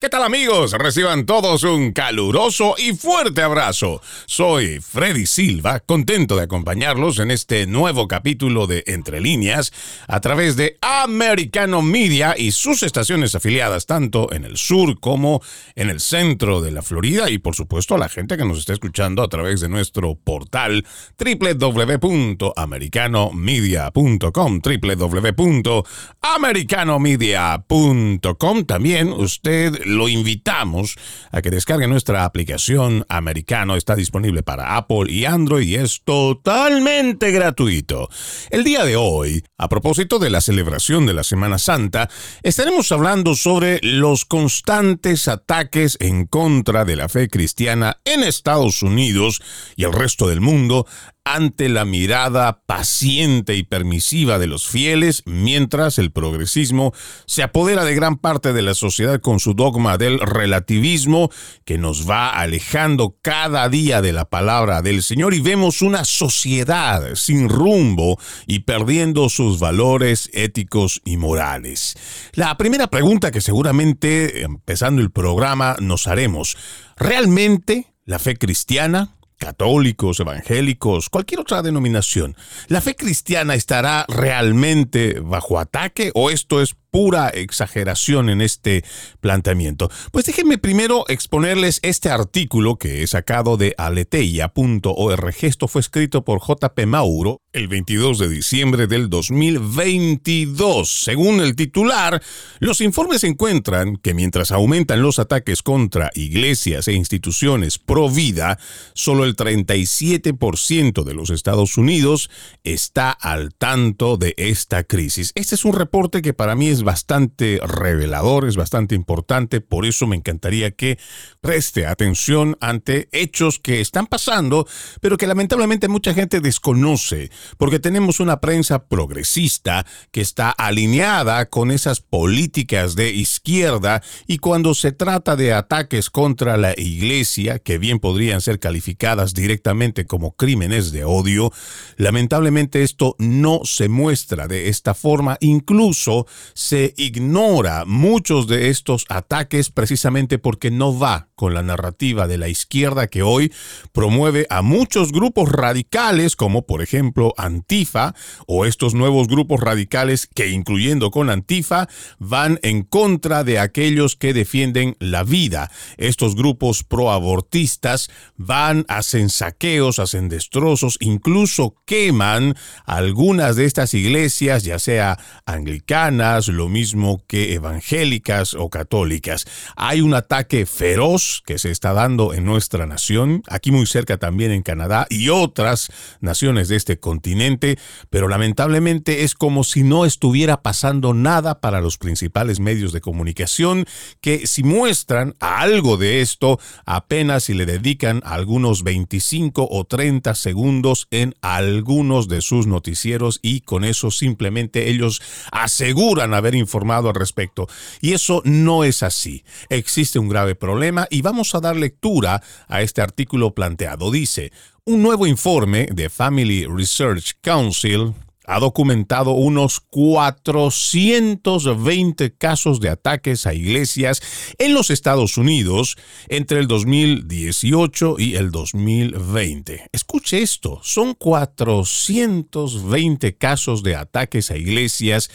¿Qué tal amigos? Reciban todos un caluroso y fuerte abrazo. Soy Freddy Silva, contento de acompañarlos en este nuevo capítulo de Entre líneas a través de Americano Media y sus estaciones afiliadas tanto en el sur como en el centro de la Florida y por supuesto a la gente que nos está escuchando a través de nuestro portal www.americanomedia.com www.americanomedia.com También usted lo invitamos a que descargue nuestra aplicación Americano. Está disponible para Apple y Android y es totalmente gratuito. El día de hoy, a propósito de la celebración de la Semana Santa, estaremos hablando sobre los constantes ataques en contra de la fe cristiana en Estados Unidos y el resto del mundo ante la mirada paciente y permisiva de los fieles, mientras el progresismo se apodera de gran parte de la sociedad con su dogma del relativismo que nos va alejando cada día de la palabra del Señor y vemos una sociedad sin rumbo y perdiendo sus valores éticos y morales. La primera pregunta que seguramente empezando el programa nos haremos, ¿realmente la fe cristiana católicos, evangélicos, cualquier otra denominación, ¿la fe cristiana estará realmente bajo ataque o esto es pura exageración en este planteamiento. Pues déjenme primero exponerles este artículo que he sacado de aleteia.org. Esto fue escrito por JP Mauro el 22 de diciembre del 2022. Según el titular, los informes encuentran que mientras aumentan los ataques contra iglesias e instituciones pro vida, solo el 37% de los Estados Unidos está al tanto de esta crisis. Este es un reporte que para mí es bastante revelador, es bastante importante, por eso me encantaría que preste atención ante hechos que están pasando, pero que lamentablemente mucha gente desconoce, porque tenemos una prensa progresista que está alineada con esas políticas de izquierda y cuando se trata de ataques contra la iglesia, que bien podrían ser calificadas directamente como crímenes de odio, lamentablemente esto no se muestra de esta forma, incluso se se ignora muchos de estos ataques precisamente porque no va con la narrativa de la izquierda que hoy promueve a muchos grupos radicales como por ejemplo Antifa o estos nuevos grupos radicales que incluyendo con Antifa van en contra de aquellos que defienden la vida. Estos grupos proabortistas van, hacen saqueos, hacen destrozos, incluso queman algunas de estas iglesias, ya sea anglicanas, lo mismo que evangélicas o católicas. Hay un ataque feroz que se está dando en nuestra nación, aquí muy cerca también en Canadá y otras naciones de este continente, pero lamentablemente es como si no estuviera pasando nada para los principales medios de comunicación que si muestran algo de esto apenas si le dedican algunos 25 o 30 segundos en algunos de sus noticieros y con eso simplemente ellos aseguran haber informado al respecto. Y eso no es así. Existe un grave problema y vamos a dar lectura a este artículo planteado. Dice, un nuevo informe de Family Research Council ha documentado unos 420 casos de ataques a iglesias en los Estados Unidos entre el 2018 y el 2020. Escuche esto, son 420 casos de ataques a iglesias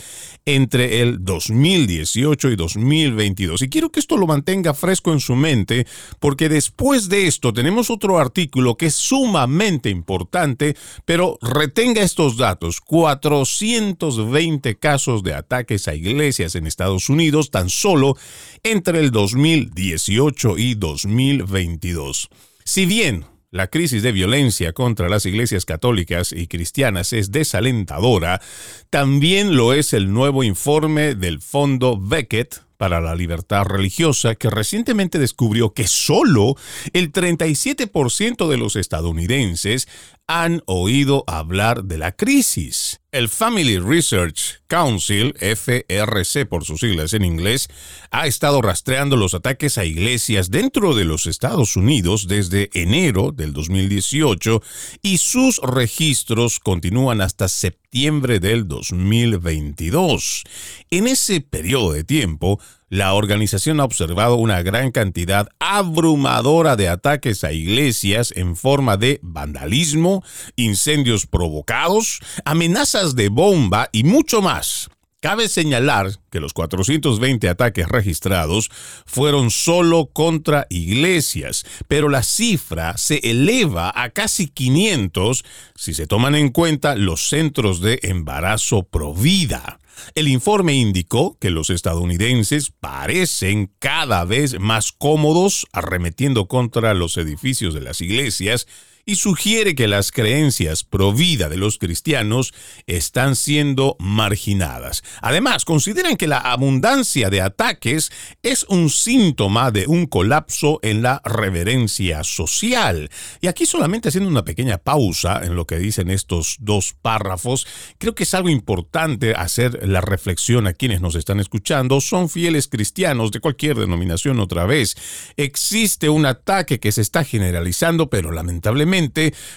entre el 2018 y 2022. Y quiero que esto lo mantenga fresco en su mente porque después de esto tenemos otro artículo que es sumamente importante, pero retenga estos datos. 420 casos de ataques a iglesias en Estados Unidos tan solo entre el 2018 y 2022. Si bien la crisis de violencia contra las iglesias católicas y cristianas es desalentadora, también lo es el nuevo informe del Fondo Beckett para la Libertad Religiosa, que recientemente descubrió que solo el 37% de los estadounidenses han oído hablar de la crisis. El Family Research Council, FRC por sus siglas en inglés, ha estado rastreando los ataques a iglesias dentro de los Estados Unidos desde enero del 2018 y sus registros continúan hasta septiembre del 2022. En ese periodo de tiempo, la organización ha observado una gran cantidad abrumadora de ataques a iglesias en forma de vandalismo, incendios provocados, amenazas de bomba y mucho más. Cabe señalar que los 420 ataques registrados fueron solo contra iglesias, pero la cifra se eleva a casi 500 si se toman en cuenta los centros de embarazo provida. El informe indicó que los estadounidenses parecen cada vez más cómodos arremetiendo contra los edificios de las iglesias y sugiere que las creencias pro vida de los cristianos están siendo marginadas. Además, consideran que la abundancia de ataques es un síntoma de un colapso en la reverencia social. Y aquí solamente haciendo una pequeña pausa en lo que dicen estos dos párrafos, creo que es algo importante hacer la reflexión a quienes nos están escuchando. Son fieles cristianos de cualquier denominación otra vez. Existe un ataque que se está generalizando, pero lamentablemente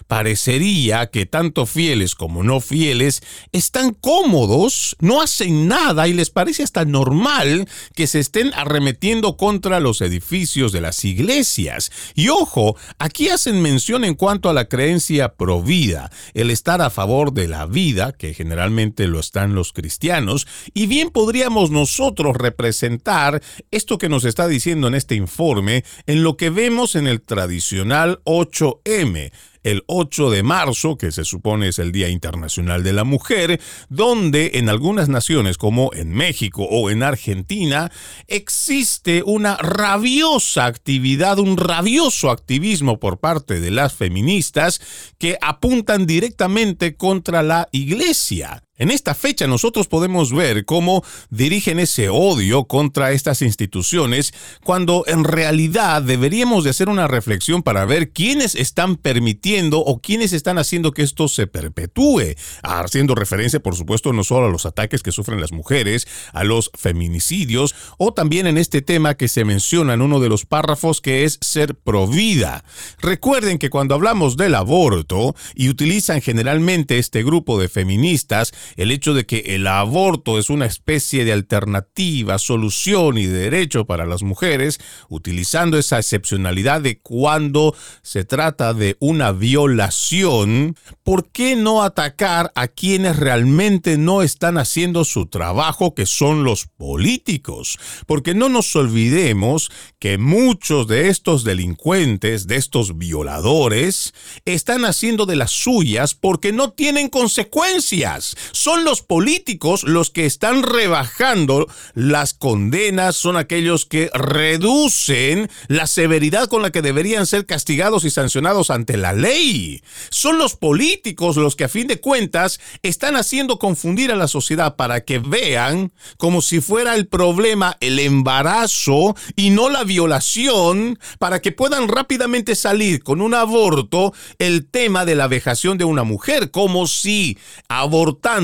parecería que tanto fieles como no fieles están cómodos, no hacen nada y les parece hasta normal que se estén arremetiendo contra los edificios de las iglesias. Y ojo, aquí hacen mención en cuanto a la creencia provida, el estar a favor de la vida, que generalmente lo están los cristianos, y bien podríamos nosotros representar esto que nos está diciendo en este informe en lo que vemos en el tradicional 8M, el 8 de marzo, que se supone es el Día Internacional de la Mujer, donde en algunas naciones como en México o en Argentina existe una rabiosa actividad, un rabioso activismo por parte de las feministas que apuntan directamente contra la iglesia. En esta fecha nosotros podemos ver cómo dirigen ese odio contra estas instituciones cuando en realidad deberíamos de hacer una reflexión para ver quiénes están permitiendo o quiénes están haciendo que esto se perpetúe, haciendo referencia por supuesto no solo a los ataques que sufren las mujeres, a los feminicidios o también en este tema que se menciona en uno de los párrafos que es ser provida. Recuerden que cuando hablamos del aborto y utilizan generalmente este grupo de feministas, el hecho de que el aborto es una especie de alternativa, solución y derecho para las mujeres, utilizando esa excepcionalidad de cuando se trata de una violación, ¿por qué no atacar a quienes realmente no están haciendo su trabajo, que son los políticos? Porque no nos olvidemos que muchos de estos delincuentes, de estos violadores, están haciendo de las suyas porque no tienen consecuencias son los políticos los que están rebajando las condenas, son aquellos que reducen la severidad con la que deberían ser castigados y sancionados ante la ley. Son los políticos los que a fin de cuentas están haciendo confundir a la sociedad para que vean como si fuera el problema el embarazo y no la violación, para que puedan rápidamente salir con un aborto el tema de la vejación de una mujer, como si abortando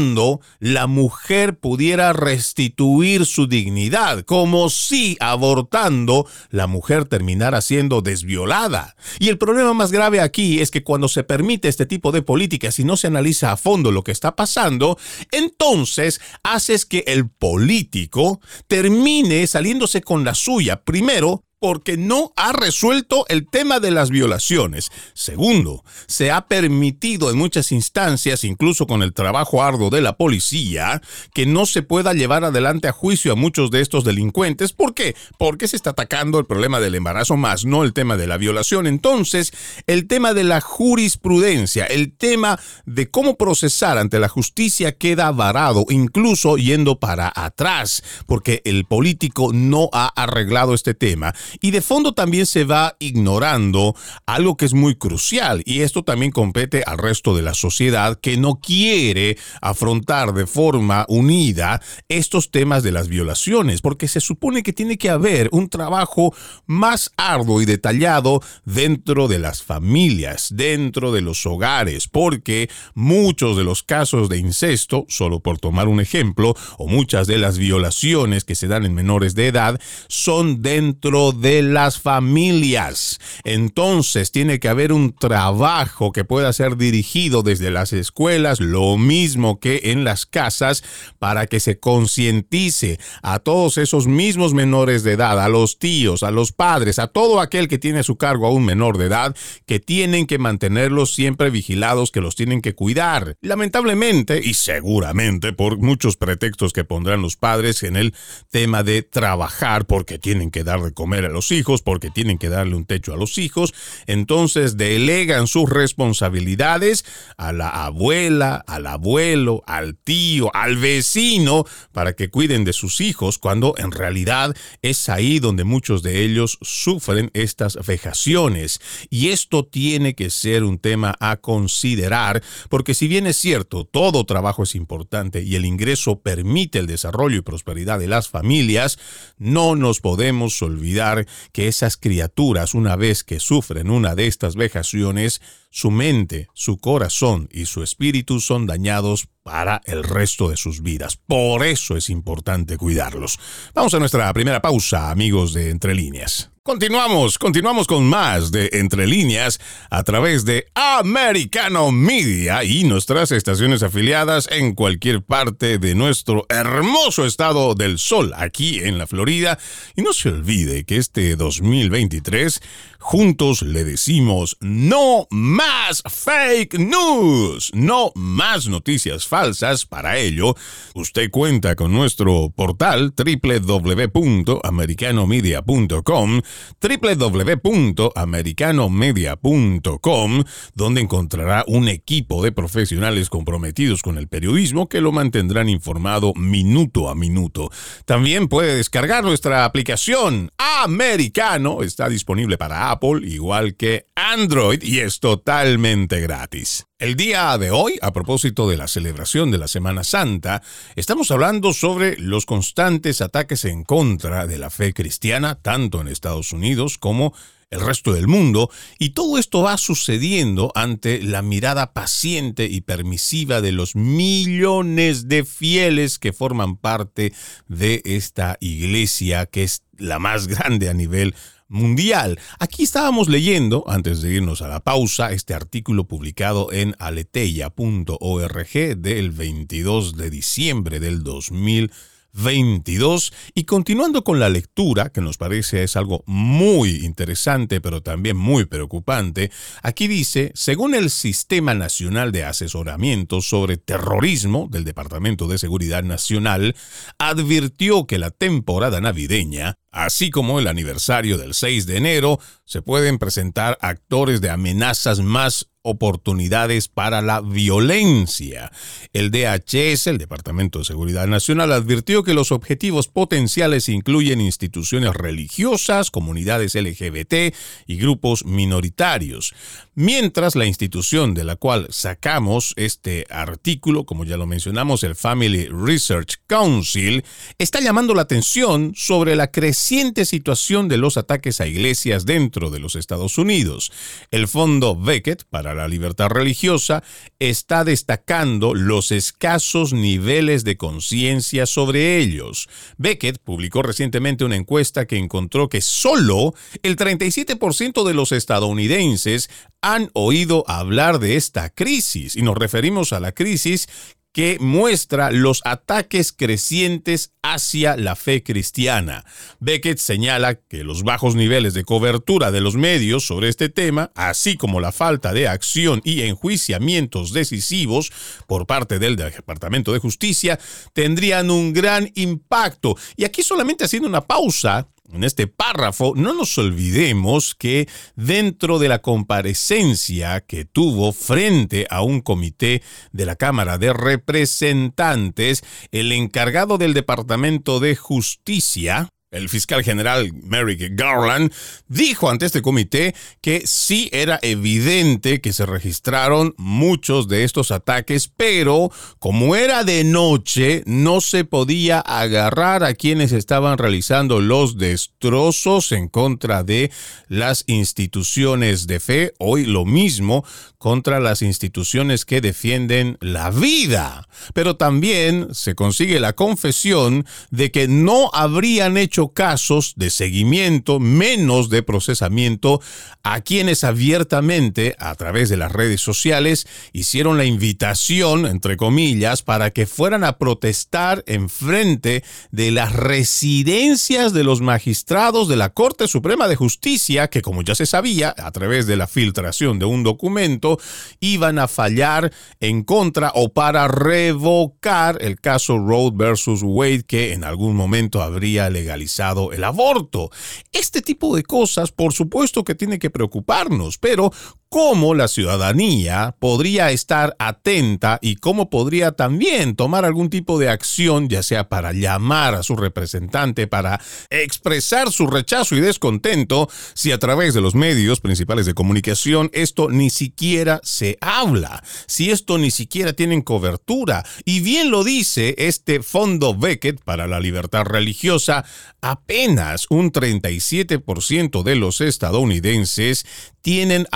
la mujer pudiera restituir su dignidad, como si abortando la mujer terminara siendo desviolada. Y el problema más grave aquí es que cuando se permite este tipo de políticas y no se analiza a fondo lo que está pasando, entonces haces que el político termine saliéndose con la suya. Primero, porque no ha resuelto el tema de las violaciones. Segundo, se ha permitido en muchas instancias, incluso con el trabajo arduo de la policía, que no se pueda llevar adelante a juicio a muchos de estos delincuentes. ¿Por qué? Porque se está atacando el problema del embarazo más, no el tema de la violación. Entonces, el tema de la jurisprudencia, el tema de cómo procesar ante la justicia queda varado, incluso yendo para atrás, porque el político no ha arreglado este tema. Y de fondo también se va ignorando algo que es muy crucial y esto también compete al resto de la sociedad que no quiere afrontar de forma unida estos temas de las violaciones, porque se supone que tiene que haber un trabajo más arduo y detallado dentro de las familias, dentro de los hogares, porque muchos de los casos de incesto, solo por tomar un ejemplo, o muchas de las violaciones que se dan en menores de edad, son dentro de las familias. Entonces tiene que haber un trabajo que pueda ser dirigido desde las escuelas, lo mismo que en las casas, para que se concientice a todos esos mismos menores de edad, a los tíos, a los padres, a todo aquel que tiene a su cargo a un menor de edad, que tienen que mantenerlos siempre vigilados, que los tienen que cuidar. Lamentablemente, y seguramente por muchos pretextos que pondrán los padres en el tema de trabajar, porque tienen que dar de comer a los hijos, porque tienen que darle un techo a los hijos, entonces delegan sus responsabilidades a la abuela, al abuelo, al tío, al vecino, para que cuiden de sus hijos, cuando en realidad es ahí donde muchos de ellos sufren estas vejaciones. Y esto tiene que ser un tema a considerar, porque si bien es cierto, todo trabajo es importante y el ingreso permite el desarrollo y prosperidad de las familias, no nos podemos olvidar que esas criaturas, una vez que sufren una de estas vejaciones, su mente, su corazón y su espíritu son dañados para el resto de sus vidas. Por eso es importante cuidarlos. Vamos a nuestra primera pausa, amigos de Entre Líneas. Continuamos, continuamos con más de Entre Líneas a través de Americano Media y nuestras estaciones afiliadas en cualquier parte de nuestro hermoso estado del sol, aquí en la Florida. Y no se olvide que este 2023 juntos le decimos no más fake news, no más noticias falsas. Para ello, usted cuenta con nuestro portal www.americanomedia.com www.americanomedia.com, donde encontrará un equipo de profesionales comprometidos con el periodismo que lo mantendrán informado minuto a minuto. También puede descargar nuestra aplicación Americano, está disponible para Apple igual que Android y es totalmente gratis. El día de hoy, a propósito de la celebración de la Semana Santa, estamos hablando sobre los constantes ataques en contra de la fe cristiana, tanto en Estados Unidos como el resto del mundo, y todo esto va sucediendo ante la mirada paciente y permisiva de los millones de fieles que forman parte de esta iglesia, que es la más grande a nivel mundial. Aquí estábamos leyendo, antes de irnos a la pausa, este artículo publicado en aleteya.org del 22 de diciembre del 2000 22. Y continuando con la lectura, que nos parece es algo muy interesante, pero también muy preocupante, aquí dice, según el Sistema Nacional de Asesoramiento sobre Terrorismo del Departamento de Seguridad Nacional, advirtió que la temporada navideña, así como el aniversario del 6 de enero, se pueden presentar actores de amenazas más oportunidades para la violencia. El DHS, el Departamento de Seguridad Nacional, advirtió que los objetivos potenciales incluyen instituciones religiosas, comunidades LGBT y grupos minoritarios. Mientras la institución de la cual sacamos este artículo, como ya lo mencionamos, el Family Research Council, está llamando la atención sobre la creciente situación de los ataques a iglesias dentro de los Estados Unidos. El Fondo Beckett para la libertad religiosa está destacando los escasos niveles de conciencia sobre ellos. Beckett publicó recientemente una encuesta que encontró que solo el 37% de los estadounidenses han oído hablar de esta crisis y nos referimos a la crisis que muestra los ataques crecientes hacia la fe cristiana. Beckett señala que los bajos niveles de cobertura de los medios sobre este tema, así como la falta de acción y enjuiciamientos decisivos por parte del Departamento de Justicia, tendrían un gran impacto. Y aquí solamente haciendo una pausa, en este párrafo, no nos olvidemos que dentro de la comparecencia que tuvo frente a un comité de la Cámara de Representantes, el encargado del Departamento de Justicia, El fiscal general Merrick Garland dijo ante este comité que sí era evidente que se registraron muchos de estos ataques, pero como era de noche, no se podía agarrar a quienes estaban realizando los destrozos en contra de las instituciones de fe. Hoy lo mismo contra las instituciones que defienden la vida. Pero también se consigue la confesión de que no habrían hecho casos de seguimiento, menos de procesamiento, a quienes abiertamente, a través de las redes sociales, hicieron la invitación, entre comillas, para que fueran a protestar en frente de las residencias de los magistrados de la Corte Suprema de Justicia, que como ya se sabía, a través de la filtración de un documento, iban a fallar en contra o para revocar el caso Roe versus Wade que en algún momento habría legalizado el aborto. Este tipo de cosas, por supuesto que tiene que preocuparnos, pero cómo la ciudadanía podría estar atenta y cómo podría también tomar algún tipo de acción, ya sea para llamar a su representante, para expresar su rechazo y descontento, si a través de los medios principales de comunicación esto ni siquiera se habla, si esto ni siquiera tiene cobertura. Y bien lo dice este Fondo Beckett para la Libertad Religiosa, apenas un 37% de los estadounidenses tienen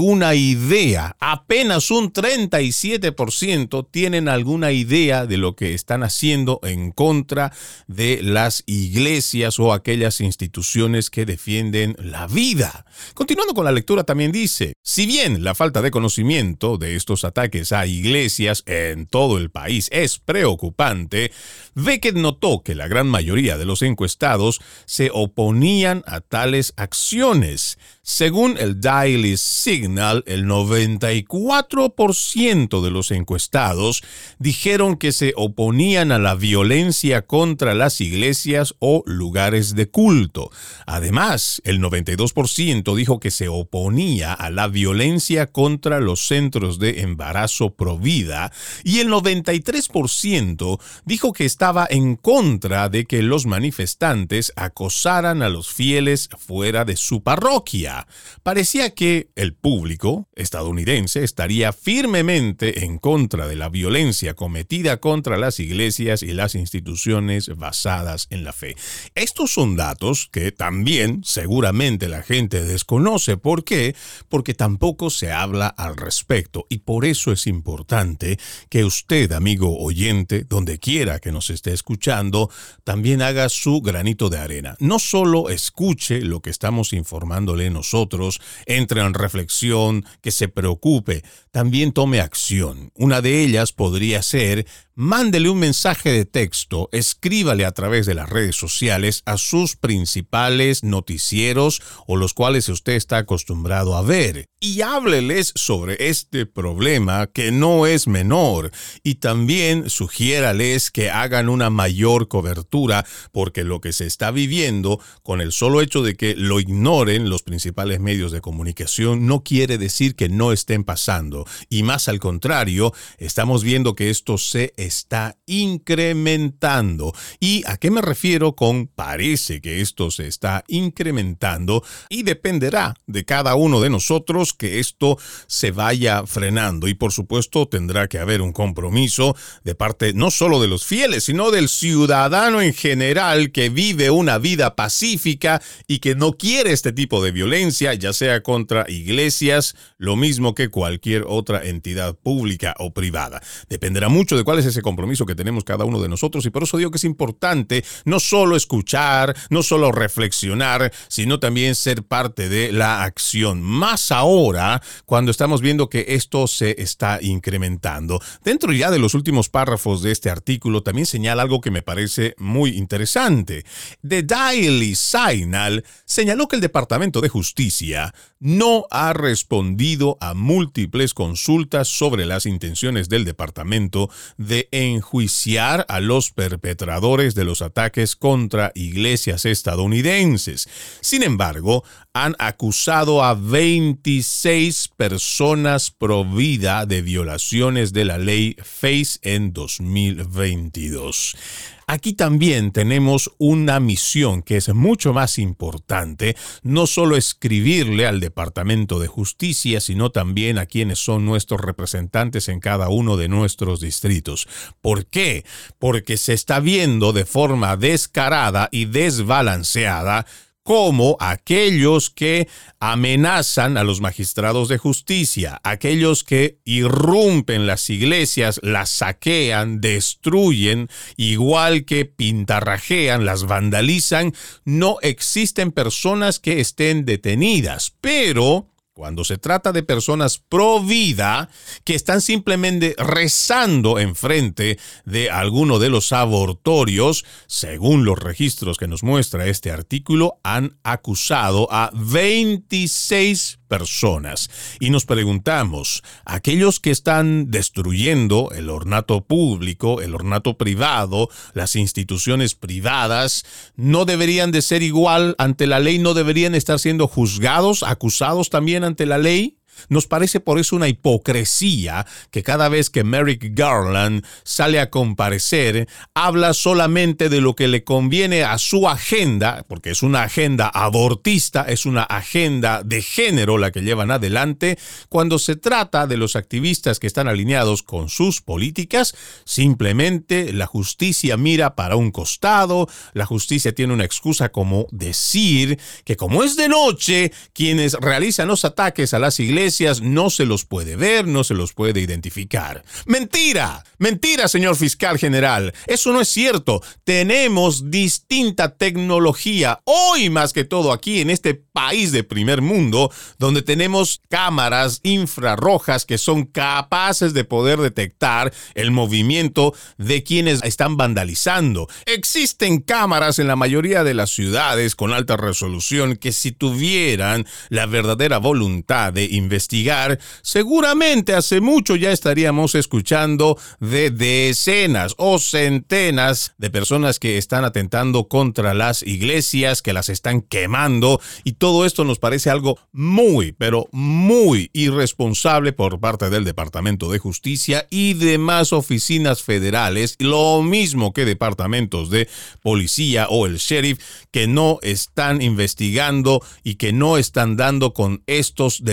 alguna idea, apenas un 37% tienen alguna idea de lo que están haciendo en contra de las iglesias o aquellas instituciones que defienden la vida. Continuando con la lectura también dice, si bien la falta de conocimiento de estos ataques a iglesias en todo el país es preocupante, Beckett notó que la gran mayoría de los encuestados se oponían a tales acciones. Según el Daily Signal, el 94% de los encuestados dijeron que se oponían a la violencia contra las iglesias o lugares de culto. Además, el 92% dijo que se oponía a la violencia contra los centros de embarazo provida y el 93% dijo que estaba en contra de que los manifestantes acosaran a los fieles fuera de su parroquia. Parecía que el público estadounidense estaría firmemente en contra de la violencia cometida contra las iglesias y las instituciones basadas en la fe. Estos son datos que también seguramente la gente desconoce. ¿Por qué? Porque tampoco se habla al respecto y por eso es importante que usted, amigo oyente, donde quiera que nos esté escuchando, también haga su granito de arena. No solo escuche lo que estamos informándole nosotros, nosotros, entre en reflexión, que se preocupe, también tome acción. Una de ellas podría ser mándele un mensaje de texto, escríbale a través de las redes sociales a sus principales noticieros o los cuales usted está acostumbrado a ver y hábleles sobre este problema que no es menor y también sugiérales que hagan una mayor cobertura porque lo que se está viviendo con el solo hecho de que lo ignoren los principales medios de comunicación no quiere decir que no estén pasando y más al contrario, estamos viendo que esto se está incrementando. ¿Y a qué me refiero con parece que esto se está incrementando? Y dependerá de cada uno de nosotros que esto se vaya frenando. Y por supuesto tendrá que haber un compromiso de parte no solo de los fieles, sino del ciudadano en general que vive una vida pacífica y que no quiere este tipo de violencia, ya sea contra iglesias, lo mismo que cualquier otra entidad pública o privada. Dependerá mucho de cuál es ese compromiso que tenemos cada uno de nosotros y por eso digo que es importante no solo escuchar, no solo reflexionar, sino también ser parte de la acción. Más ahora cuando estamos viendo que esto se está incrementando. Dentro ya de los últimos párrafos de este artículo también señala algo que me parece muy interesante. The Daily Signal señaló que el Departamento de Justicia no ha respondido a múltiples consultas sobre las intenciones del departamento de enjuiciar a los perpetradores de los ataques contra iglesias estadounidenses. Sin embargo, han acusado a 26 personas pro vida de violaciones de la ley FACE en 2022. aquí también tenemos una misión que es mucho más importante, no solo escribirle al Departamento de Justicia, sino también a quienes son nuestros representantes en cada uno de nuestros distritos. ¿Por qué? Porque se está viendo de forma descarada y desbalanceada como aquellos que amenazan a los magistrados de justicia, aquellos que irrumpen las iglesias, las saquean, destruyen, igual que pintarrajean, las vandalizan, no existen personas que estén detenidas, pero cuando se trata de personas pro vida que están simplemente rezando enfrente de alguno de los abortorios, según los registros que nos muestra este artículo, han acusado a 26 personas. Y nos preguntamos, aquellos que están destruyendo el ornato público, el ornato privado, las instituciones privadas, no deberían de ser igual ante la ley, no deberían estar siendo juzgados, acusados también ante la ley. Nos parece por eso una hipocresía que cada vez que Merrick Garland sale a comparecer, habla solamente de lo que le conviene a su agenda, porque es una agenda abortista, es una agenda de género la que llevan adelante, cuando se trata de los activistas que están alineados con sus políticas, simplemente la justicia mira para un costado, la justicia tiene una excusa como decir que como es de noche, quienes realizan los ataques a las iglesias, no se los puede ver, no se los puede identificar. Mentira, mentira, señor fiscal general. Eso no es cierto. Tenemos distinta tecnología, hoy más que todo aquí en este país de primer mundo, donde tenemos cámaras infrarrojas que son capaces de poder detectar el movimiento de quienes están vandalizando. Existen cámaras en la mayoría de las ciudades con alta resolución que si tuvieran la verdadera voluntad de investigar, investigar, seguramente hace mucho ya estaríamos escuchando de decenas o centenas de personas que están atentando contra las iglesias, que las están quemando, y todo esto nos parece algo muy, pero muy irresponsable por parte del Departamento de Justicia y demás oficinas federales, lo mismo que departamentos de policía o el sheriff, que no están investigando y que no están dando con estos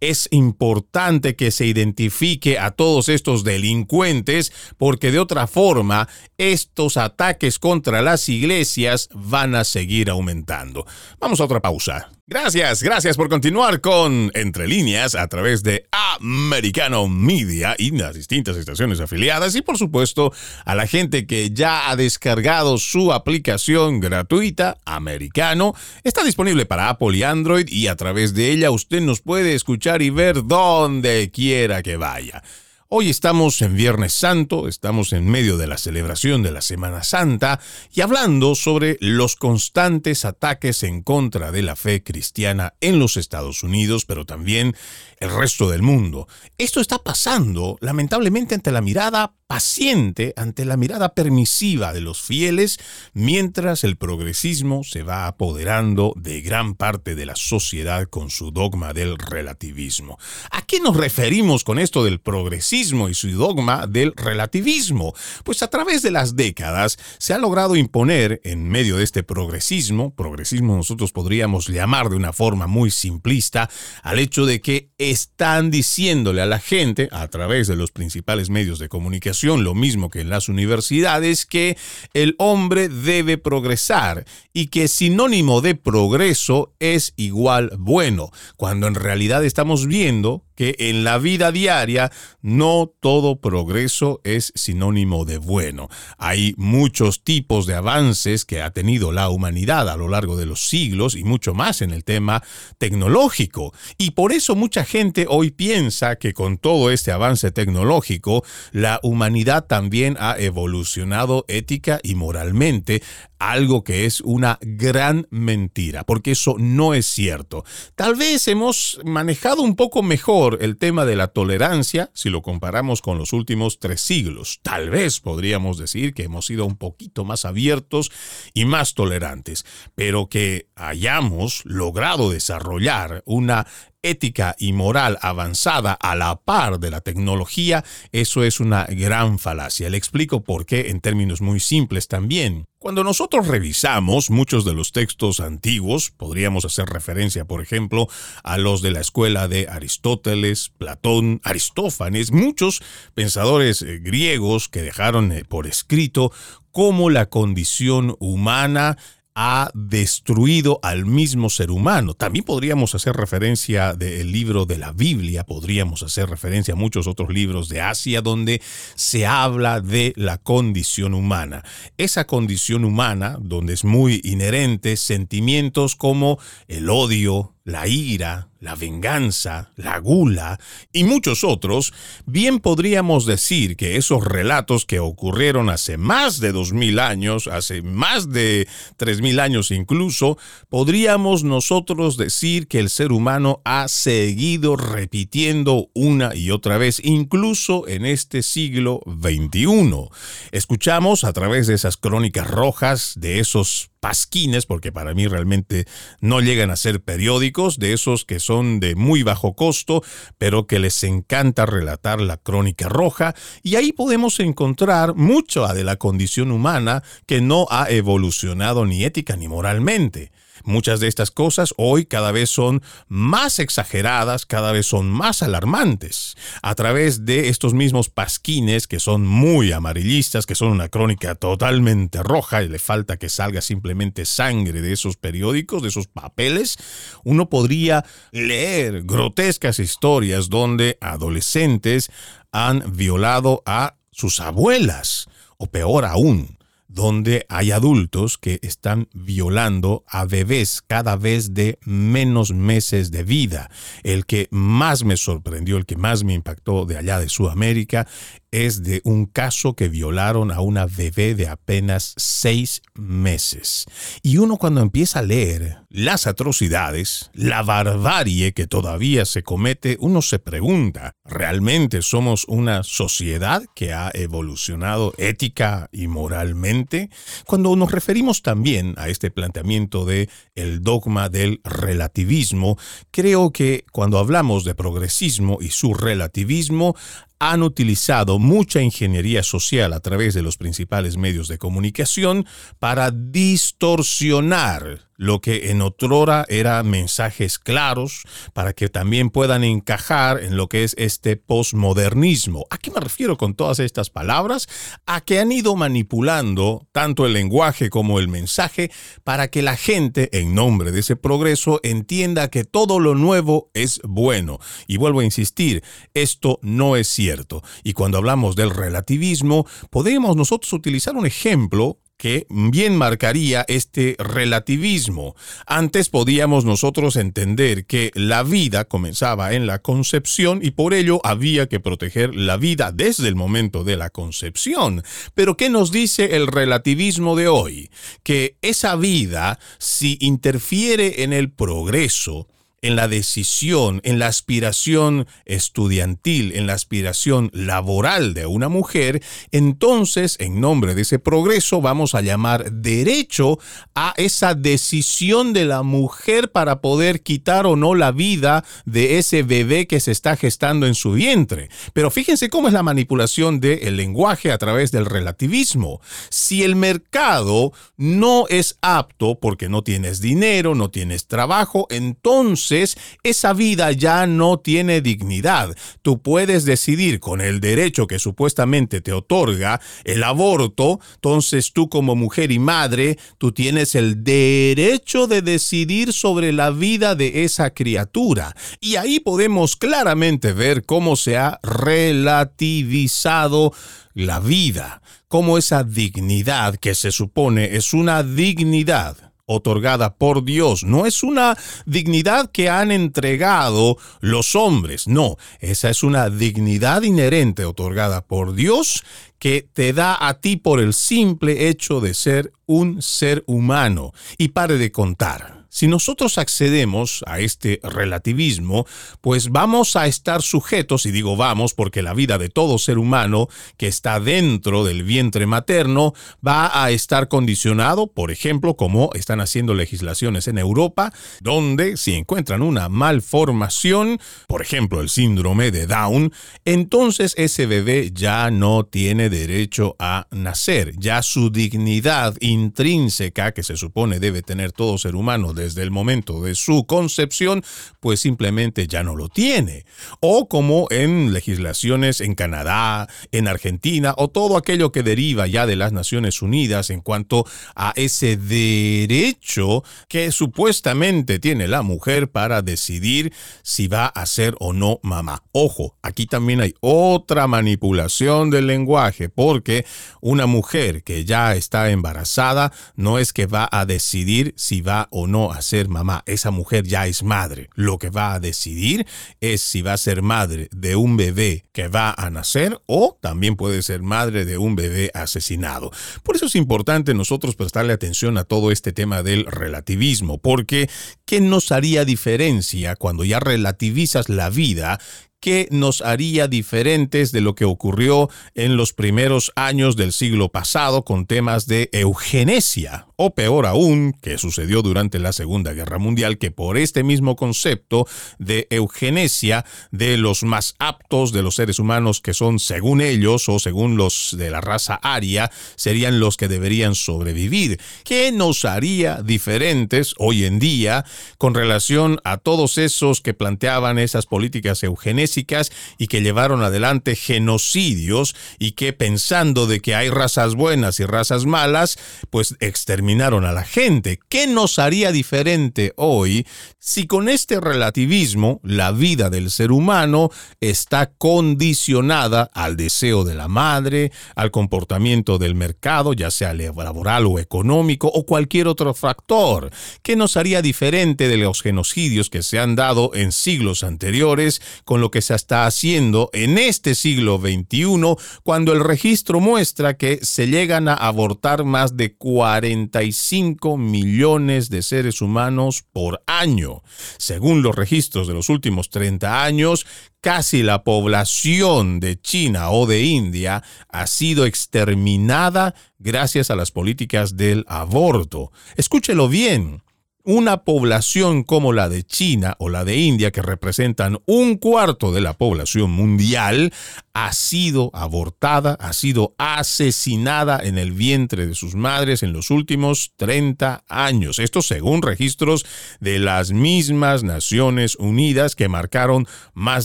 Es importante que se identifique a todos estos delincuentes porque de otra forma estos ataques contra las iglesias van a seguir aumentando. Vamos a otra pausa. Gracias, gracias por continuar con Entre líneas a través de Americano Media y las distintas estaciones afiliadas y por supuesto a la gente que ya ha descargado su aplicación gratuita Americano. Está disponible para Apple y Android y a través de ella usted nos puede escuchar y ver donde quiera que vaya. Hoy estamos en Viernes Santo, estamos en medio de la celebración de la Semana Santa y hablando sobre los constantes ataques en contra de la fe cristiana en los Estados Unidos, pero también el resto del mundo. Esto está pasando lamentablemente ante la mirada paciente, ante la mirada permisiva de los fieles, mientras el progresismo se va apoderando de gran parte de la sociedad con su dogma del relativismo. ¿A qué nos referimos con esto del progresismo y su dogma del relativismo? Pues a través de las décadas se ha logrado imponer en medio de este progresismo, progresismo nosotros podríamos llamar de una forma muy simplista, al hecho de que están diciéndole a la gente, a través de los principales medios de comunicación, lo mismo que en las universidades, que el hombre debe progresar y que sinónimo de progreso es igual bueno, cuando en realidad estamos viendo que en la vida diaria no todo progreso es sinónimo de bueno. Hay muchos tipos de avances que ha tenido la humanidad a lo largo de los siglos y mucho más en el tema tecnológico. Y por eso mucha gente hoy piensa que con todo este avance tecnológico, la humanidad también ha evolucionado ética y moralmente, algo que es una gran mentira, porque eso no es cierto. Tal vez hemos manejado un poco mejor el tema de la tolerancia si lo comparamos con los últimos tres siglos. Tal vez podríamos decir que hemos sido un poquito más abiertos y más tolerantes, pero que hayamos logrado desarrollar una ética y moral avanzada a la par de la tecnología, eso es una gran falacia. Le explico por qué en términos muy simples también. Cuando nosotros revisamos muchos de los textos antiguos, podríamos hacer referencia, por ejemplo, a los de la escuela de Aristóteles, Platón, Aristófanes, muchos pensadores eh, griegos que dejaron eh, por escrito cómo la condición humana ha destruido al mismo ser humano. También podríamos hacer referencia del libro de la Biblia, podríamos hacer referencia a muchos otros libros de Asia donde se habla de la condición humana. Esa condición humana, donde es muy inherente sentimientos como el odio, la ira, la venganza, la gula y muchos otros, bien podríamos decir que esos relatos que ocurrieron hace más de dos mil años, hace más de tres mil años incluso, podríamos nosotros decir que el ser humano ha seguido repitiendo una y otra vez, incluso en este siglo XXI. Escuchamos a través de esas crónicas rojas, de esos pasquines, porque para mí realmente no llegan a ser periódicos, de esos que son de muy bajo costo, pero que les encanta relatar la crónica roja, y ahí podemos encontrar mucha de la condición humana que no ha evolucionado ni ética ni moralmente. Muchas de estas cosas hoy cada vez son más exageradas, cada vez son más alarmantes. A través de estos mismos pasquines que son muy amarillistas, que son una crónica totalmente roja y le falta que salga simplemente sangre de esos periódicos, de esos papeles, uno podría leer grotescas historias donde adolescentes han violado a sus abuelas, o peor aún, donde hay adultos que están violando a bebés cada vez de menos meses de vida. El que más me sorprendió, el que más me impactó de allá de Sudamérica es de un caso que violaron a una bebé de apenas seis meses. Y uno cuando empieza a leer las atrocidades, la barbarie que todavía se comete, uno se pregunta, ¿realmente somos una sociedad que ha evolucionado ética y moralmente? Cuando nos referimos también a este planteamiento de el dogma del relativismo, creo que cuando hablamos de progresismo y su relativismo, han utilizado mucha ingeniería social a través de los principales medios de comunicación para distorsionar lo que en otrora eran mensajes claros para que también puedan encajar en lo que es este posmodernismo. ¿A qué me refiero con todas estas palabras? A que han ido manipulando tanto el lenguaje como el mensaje para que la gente, en nombre de ese progreso, entienda que todo lo nuevo es bueno. Y vuelvo a insistir, esto no es cierto. Y cuando hablamos del relativismo, podemos nosotros utilizar un ejemplo que bien marcaría este relativismo. Antes podíamos nosotros entender que la vida comenzaba en la concepción y por ello había que proteger la vida desde el momento de la concepción. Pero ¿qué nos dice el relativismo de hoy? Que esa vida, si interfiere en el progreso, en la decisión, en la aspiración estudiantil, en la aspiración laboral de una mujer, entonces, en nombre de ese progreso, vamos a llamar derecho a esa decisión de la mujer para poder quitar o no la vida de ese bebé que se está gestando en su vientre. Pero fíjense cómo es la manipulación del lenguaje a través del relativismo. Si el mercado no es apto porque no tienes dinero, no tienes trabajo, entonces esa vida ya no tiene dignidad. Tú puedes decidir con el derecho que supuestamente te otorga el aborto, entonces tú como mujer y madre, tú tienes el derecho de decidir sobre la vida de esa criatura. Y ahí podemos claramente ver cómo se ha relativizado la vida, cómo esa dignidad que se supone es una dignidad otorgada por Dios. No es una dignidad que han entregado los hombres, no, esa es una dignidad inherente otorgada por Dios que te da a ti por el simple hecho de ser un ser humano. Y pare de contar. Si nosotros accedemos a este relativismo, pues vamos a estar sujetos, y digo vamos porque la vida de todo ser humano que está dentro del vientre materno va a estar condicionado, por ejemplo, como están haciendo legislaciones en Europa, donde si encuentran una malformación, por ejemplo el síndrome de Down, entonces ese bebé ya no tiene derecho a nacer, ya su dignidad intrínseca que se supone debe tener todo ser humano desde el momento de su concepción, pues simplemente ya no lo tiene. O como en legislaciones en Canadá, en Argentina, o todo aquello que deriva ya de las Naciones Unidas en cuanto a ese derecho que supuestamente tiene la mujer para decidir si va a ser o no mamá. Ojo, aquí también hay otra manipulación del lenguaje, porque una mujer que ya está embarazada no es que va a decidir si va o no a ser mamá. Esa mujer ya es madre. Lo que va a decidir es si va a ser madre de un bebé que va a nacer o también puede ser madre de un bebé asesinado. Por eso es importante nosotros prestarle atención a todo este tema del relativismo, porque ¿qué nos haría diferencia cuando ya relativizas la vida ¿Qué nos haría diferentes de lo que ocurrió en los primeros años del siglo pasado con temas de eugenesia, o peor aún, que sucedió durante la Segunda Guerra Mundial, que por este mismo concepto de eugenesia de los más aptos de los seres humanos que son según ellos o según los de la raza aria, serían los que deberían sobrevivir. ¿Qué nos haría diferentes hoy en día con relación a todos esos que planteaban esas políticas eugenésicas y que llevaron adelante genocidios y que pensando de que hay razas buenas y razas malas, pues exterminaron a la gente. ¿Qué nos haría diferente hoy si con este relativismo la vida del ser humano está condicionada al deseo de la madre, al comportamiento del mercado, ya sea laboral o económico o cualquier otro factor? ¿Qué nos haría diferente de los genocidios que se han dado en siglos anteriores con lo que se está haciendo en este siglo XXI cuando el registro muestra que se llegan a abortar más de 45 millones de seres humanos por año. Según los registros de los últimos 30 años, casi la población de China o de India ha sido exterminada gracias a las políticas del aborto. Escúchelo bien una población como la de China o la de India, que representan un cuarto de la población mundial, ha sido abortada, ha sido asesinada en el vientre de sus madres en los últimos 30 años. Esto según registros de las mismas Naciones Unidas que marcaron más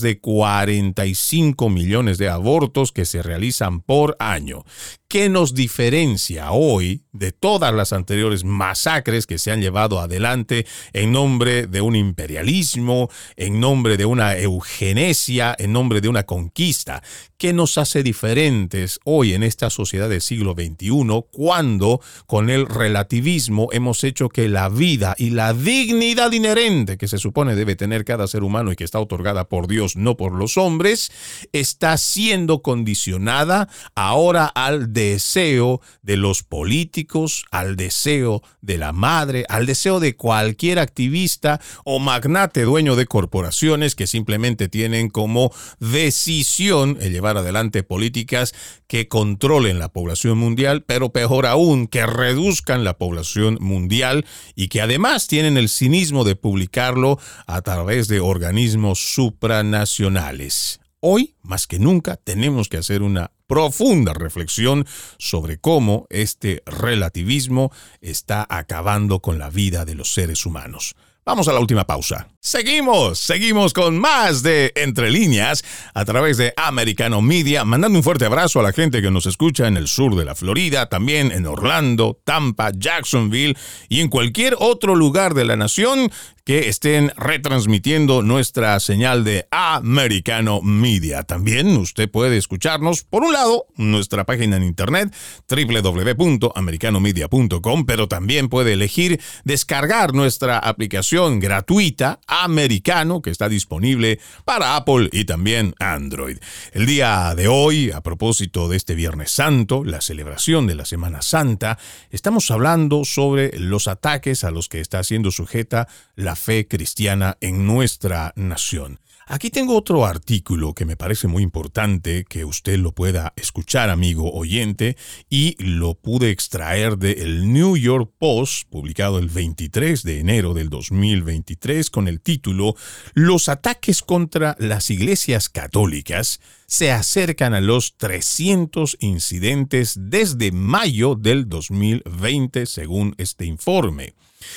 de 45 millones de abortos que se realizan por año. ¿Qué nos diferencia hoy de todas las anteriores masacres que se han llevado adelante en nombre de un imperialismo, en nombre de una eugenesia, en nombre de una conquista? ¿Qué nos hace diferentes hoy en esta sociedad del siglo XXI cuando con el relativismo hemos hecho que la vida y la dignidad inherente que se supone debe tener cada ser humano y que está otorgada por Dios, no por los hombres, está siendo condicionada ahora al deseo de los políticos, al deseo de la madre, al deseo de cualquier activista o magnate dueño de corporaciones que simplemente tienen como decisión el llevar adelante políticas que controlen la población mundial, pero peor aún, que reduzcan la población mundial y que además tienen el cinismo de publicarlo a través de organismos supranacionales. Hoy, más que nunca, tenemos que hacer una profunda reflexión sobre cómo este relativismo está acabando con la vida de los seres humanos. Vamos a la última pausa. Seguimos, seguimos con más de Entre líneas a través de Americano Media, mandando un fuerte abrazo a la gente que nos escucha en el sur de la Florida, también en Orlando, Tampa, Jacksonville y en cualquier otro lugar de la nación que estén retransmitiendo nuestra señal de Americano Media. También usted puede escucharnos, por un lado, nuestra página en internet www.americanomedia.com, pero también puede elegir descargar nuestra aplicación gratuita Americano que está disponible para Apple y también Android. El día de hoy, a propósito de este Viernes Santo, la celebración de la Semana Santa, estamos hablando sobre los ataques a los que está siendo sujeta la fe cristiana en nuestra nación. Aquí tengo otro artículo que me parece muy importante que usted lo pueda escuchar, amigo oyente, y lo pude extraer del New York Post, publicado el 23 de enero del 2023, con el título Los ataques contra las iglesias católicas se acercan a los 300 incidentes desde mayo del 2020, según este informe.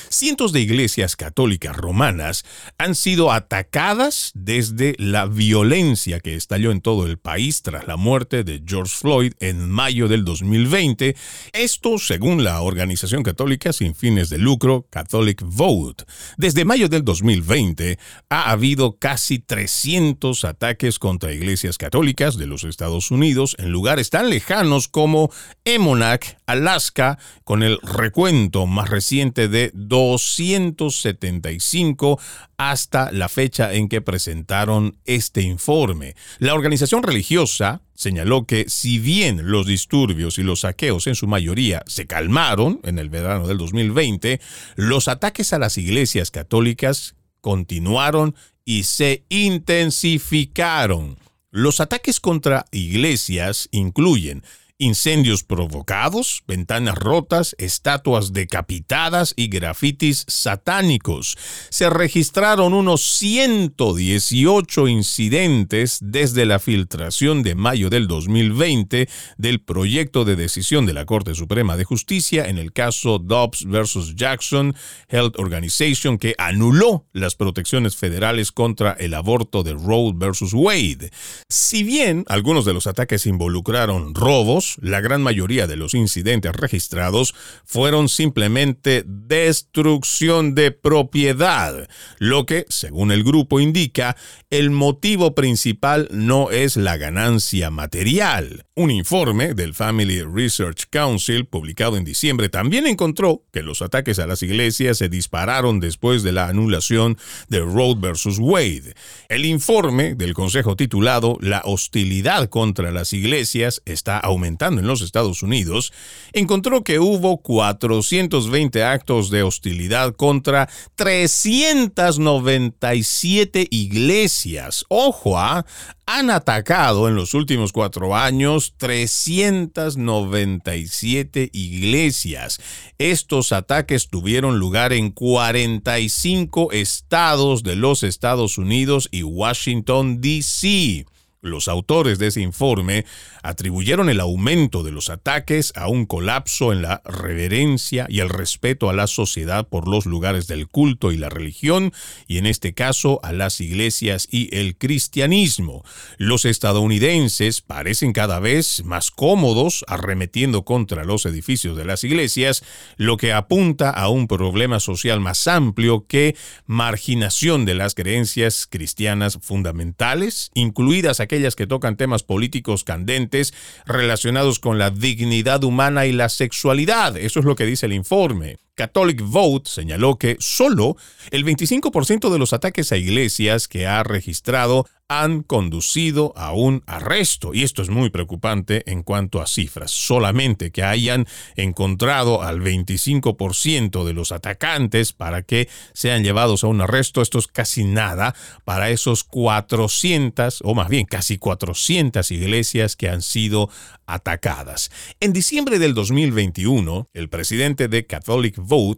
Cientos de iglesias católicas romanas han sido atacadas desde la violencia que estalló en todo el país tras la muerte de George Floyd en mayo del 2020, esto según la organización católica sin fines de lucro Catholic Vote. Desde mayo del 2020 ha habido casi 300 ataques contra iglesias católicas de los Estados Unidos en lugares tan lejanos como Emonac, Alaska, con el recuento más reciente de 275 hasta la fecha en que presentaron este informe. La organización religiosa señaló que si bien los disturbios y los saqueos en su mayoría se calmaron en el verano del 2020, los ataques a las iglesias católicas continuaron y se intensificaron. Los ataques contra iglesias incluyen incendios provocados, ventanas rotas, estatuas decapitadas y grafitis satánicos. Se registraron unos 118 incidentes desde la filtración de mayo del 2020 del proyecto de decisión de la Corte Suprema de Justicia en el caso Dobbs versus Jackson Health Organization que anuló las protecciones federales contra el aborto de Roe versus Wade. Si bien algunos de los ataques involucraron robos, la gran mayoría de los incidentes registrados fueron simplemente destrucción de propiedad, lo que, según el grupo indica, el motivo principal no es la ganancia material. Un informe del Family Research Council, publicado en diciembre, también encontró que los ataques a las iglesias se dispararon después de la anulación de Roe versus Wade. El informe del Consejo titulado La hostilidad contra las iglesias está aumentando en los Estados Unidos, encontró que hubo 420 actos de hostilidad contra 397 iglesias. Ojo, ¿ah? han atacado en los últimos cuatro años 397 iglesias. Estos ataques tuvieron lugar en 45 estados de los Estados Unidos y Washington, D.C. Los autores de ese informe atribuyeron el aumento de los ataques a un colapso en la reverencia y el respeto a la sociedad por los lugares del culto y la religión, y en este caso a las iglesias y el cristianismo. Los estadounidenses parecen cada vez más cómodos arremetiendo contra los edificios de las iglesias, lo que apunta a un problema social más amplio que marginación de las creencias cristianas fundamentales, incluidas aquellas que tocan temas políticos candentes relacionados con la dignidad humana y la sexualidad. Eso es lo que dice el informe. Catholic Vote señaló que solo el 25% de los ataques a iglesias que ha registrado han conducido a un arresto. Y esto es muy preocupante en cuanto a cifras. Solamente que hayan encontrado al 25% de los atacantes para que sean llevados a un arresto, esto es casi nada para esos 400, o más bien casi 400 iglesias que han sido atacadas. En diciembre del 2021, el presidente de Catholic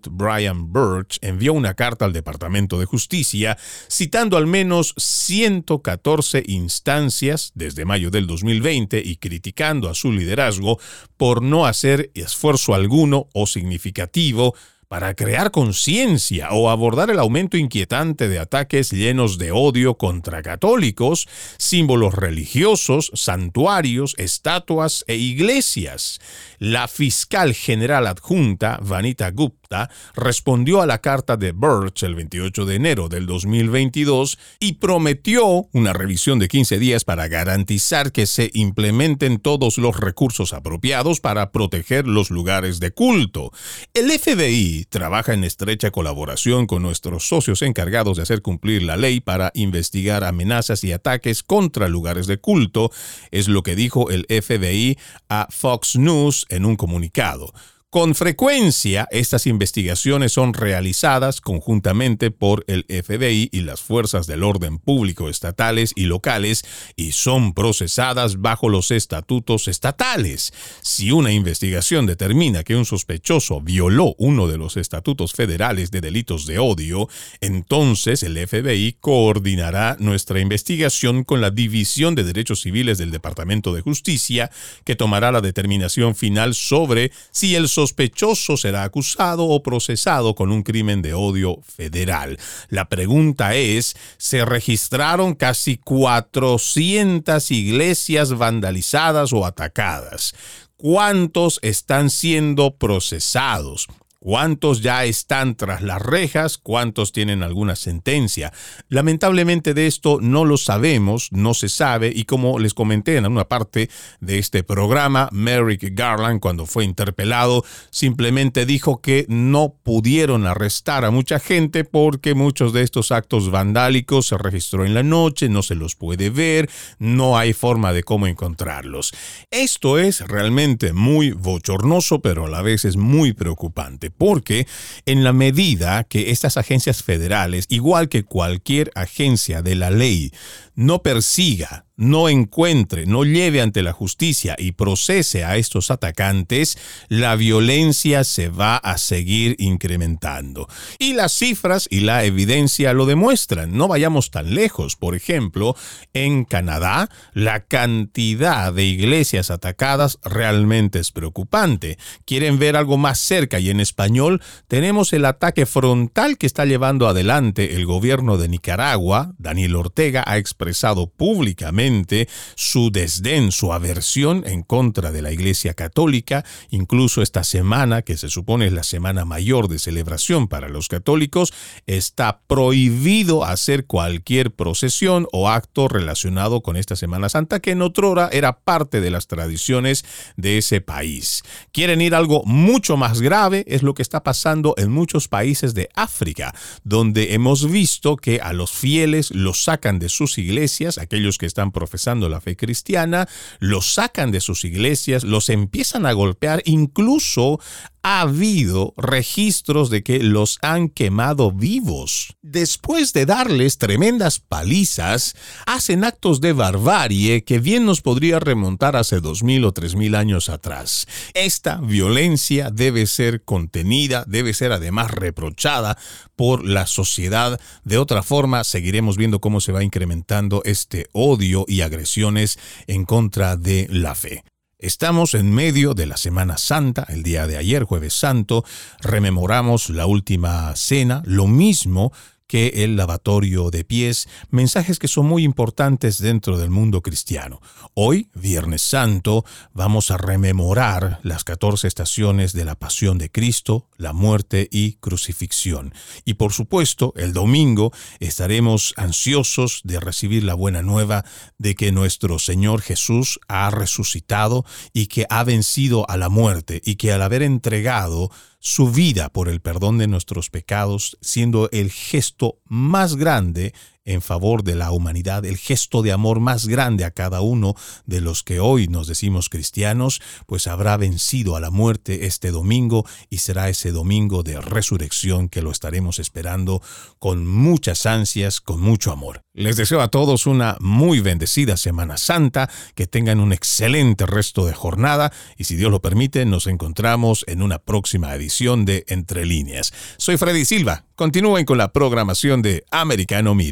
Brian Birch, envió una carta al Departamento de Justicia citando al menos 114 instancias desde mayo del 2020 y criticando a su liderazgo por no hacer esfuerzo alguno o significativo para crear conciencia o abordar el aumento inquietante de ataques llenos de odio contra católicos, símbolos religiosos, santuarios, estatuas e iglesias. La fiscal general adjunta, Vanita Gupta, respondió a la carta de Birch el 28 de enero del 2022 y prometió una revisión de 15 días para garantizar que se implementen todos los recursos apropiados para proteger los lugares de culto. El FBI trabaja en estrecha colaboración con nuestros socios encargados de hacer cumplir la ley para investigar amenazas y ataques contra lugares de culto, es lo que dijo el FBI a Fox News en un comunicado. Con frecuencia, estas investigaciones son realizadas conjuntamente por el FBI y las fuerzas del orden público estatales y locales y son procesadas bajo los estatutos estatales. Si una investigación determina que un sospechoso violó uno de los estatutos federales de delitos de odio, entonces el FBI coordinará nuestra investigación con la División de Derechos Civiles del Departamento de Justicia, que tomará la determinación final sobre si el sospechoso será acusado o procesado con un crimen de odio federal. La pregunta es, ¿se registraron casi 400 iglesias vandalizadas o atacadas? ¿Cuántos están siendo procesados? ¿Cuántos ya están tras las rejas? ¿Cuántos tienen alguna sentencia? Lamentablemente de esto no lo sabemos, no se sabe y como les comenté en una parte de este programa, Merrick Garland cuando fue interpelado simplemente dijo que no pudieron arrestar a mucha gente porque muchos de estos actos vandálicos se registró en la noche, no se los puede ver, no hay forma de cómo encontrarlos. Esto es realmente muy bochornoso pero a la vez es muy preocupante porque en la medida que estas agencias federales, igual que cualquier agencia de la ley, no persiga no encuentre, no lleve ante la justicia y procese a estos atacantes, la violencia se va a seguir incrementando. Y las cifras y la evidencia lo demuestran. No vayamos tan lejos. Por ejemplo, en Canadá, la cantidad de iglesias atacadas realmente es preocupante. ¿Quieren ver algo más cerca? Y en español tenemos el ataque frontal que está llevando adelante el gobierno de Nicaragua. Daniel Ortega ha expresado públicamente su desdén, su aversión en contra de la Iglesia Católica, incluso esta semana, que se supone es la semana mayor de celebración para los católicos, está prohibido hacer cualquier procesión o acto relacionado con esta Semana Santa, que en otrora era parte de las tradiciones de ese país. Quieren ir algo mucho más grave, es lo que está pasando en muchos países de África, donde hemos visto que a los fieles los sacan de sus iglesias, aquellos que están profesando la fe cristiana, los sacan de sus iglesias, los empiezan a golpear, incluso ha habido registros de que los han quemado vivos. Después de darles tremendas palizas, hacen actos de barbarie que bien nos podría remontar hace dos mil o tres mil años atrás. Esta violencia debe ser contenida, debe ser además reprochada por la sociedad. De otra forma, seguiremos viendo cómo se va incrementando este odio y agresiones en contra de la fe. Estamos en medio de la Semana Santa, el día de ayer, jueves santo, rememoramos la última cena, lo mismo que el lavatorio de pies, mensajes que son muy importantes dentro del mundo cristiano. Hoy, Viernes Santo, vamos a rememorar las 14 estaciones de la pasión de Cristo, la muerte y crucifixión. Y por supuesto, el domingo estaremos ansiosos de recibir la buena nueva de que nuestro Señor Jesús ha resucitado y que ha vencido a la muerte y que al haber entregado su vida por el perdón de nuestros pecados, siendo el gesto más grande en favor de la humanidad, el gesto de amor más grande a cada uno de los que hoy nos decimos cristianos, pues habrá vencido a la muerte este domingo y será ese domingo de resurrección que lo estaremos esperando con muchas ansias, con mucho amor. Les deseo a todos una muy bendecida Semana Santa, que tengan un excelente resto de jornada y si Dios lo permite nos encontramos en una próxima edición de Entre líneas. Soy Freddy Silva, continúen con la programación de Americano Media.